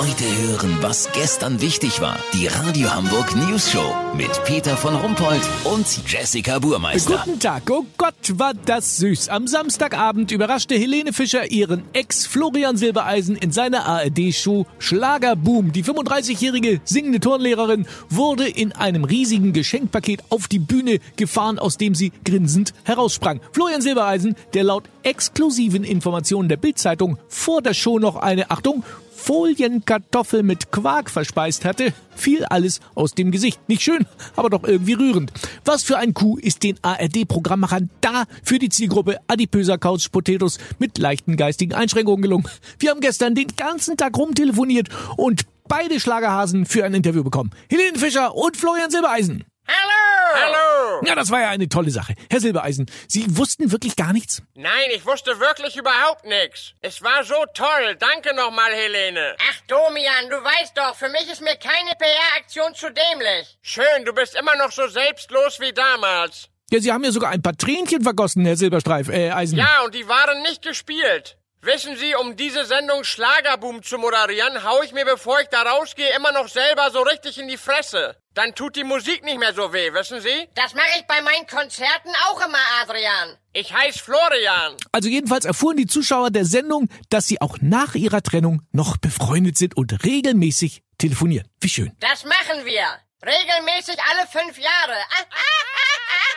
Heute hören, was gestern wichtig war. Die Radio Hamburg News Show mit Peter von Rumpold und Jessica Burmeister. Guten Tag. Oh Gott, war das süß. Am Samstagabend überraschte Helene Fischer ihren Ex Florian Silbereisen in seiner ARD-Show Schlagerboom. Die 35-jährige singende Turnlehrerin wurde in einem riesigen Geschenkpaket auf die Bühne gefahren, aus dem sie grinsend heraussprang. Florian Silbereisen, der laut exklusiven Informationen der Bildzeitung vor der Show noch eine, Achtung, Folienkartoffel mit Quark verspeist hatte, fiel alles aus dem Gesicht. Nicht schön, aber doch irgendwie rührend. Was für ein Coup ist den ARD-Programmmachern da für die Zielgruppe adipöser Couch Potatoes mit leichten geistigen Einschränkungen gelungen. Wir haben gestern den ganzen Tag rumtelefoniert und beide Schlagerhasen für ein Interview bekommen. Helene Fischer und Florian Silbereisen. Hallo! Hallo! Ja, das war ja eine tolle Sache. Herr Silbereisen, Sie wussten wirklich gar nichts? Nein, ich wusste wirklich überhaupt nichts. Es war so toll. Danke nochmal, Helene. Ach, Domian, du weißt doch, für mich ist mir keine PR-Aktion zu dämlich. Schön, du bist immer noch so selbstlos wie damals. Ja, Sie haben ja sogar ein paar Tränchen vergossen, Herr Silberstreif, äh, Eisen. Ja, und die waren nicht gespielt. Wissen Sie, um diese Sendung Schlagerboom zu moderieren, hau ich mir, bevor ich da rausgehe, immer noch selber so richtig in die Fresse. Dann tut die Musik nicht mehr so weh, wissen Sie? Das mache ich bei meinen Konzerten auch immer, Adrian. Ich heiß Florian. Also jedenfalls erfuhren die Zuschauer der Sendung, dass sie auch nach ihrer Trennung noch befreundet sind und regelmäßig telefonieren. Wie schön. Das machen wir. Regelmäßig alle fünf Jahre. Ah, ah,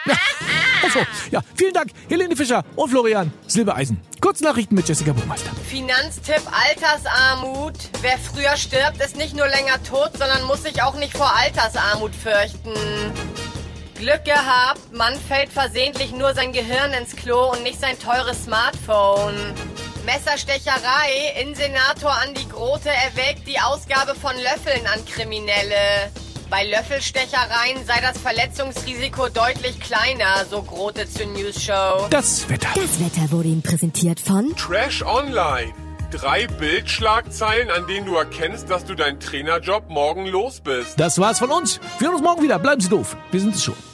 ah. Achso, ja, vielen Dank, Helene Fischer und Florian Silbereisen. Kurznachrichten mit Jessica Burmeister. Finanztipp Altersarmut. Wer früher stirbt, ist nicht nur länger tot, sondern muss sich auch nicht vor Altersarmut fürchten. Glück gehabt, Mann fällt versehentlich nur sein Gehirn ins Klo und nicht sein teures Smartphone. Messerstecherei, Insenator Andi Grote erwägt die Ausgabe von Löffeln an Kriminelle. Bei Löffelstechereien sei das Verletzungsrisiko deutlich kleiner, so Grote zur News Show. Das Wetter. Das Wetter wurde Ihnen präsentiert von Trash Online. Drei Bildschlagzeilen, an denen du erkennst, dass du deinen Trainerjob morgen los bist. Das war's von uns. Wir hören uns morgen wieder. Bleiben Sie doof. Wir sind es schon.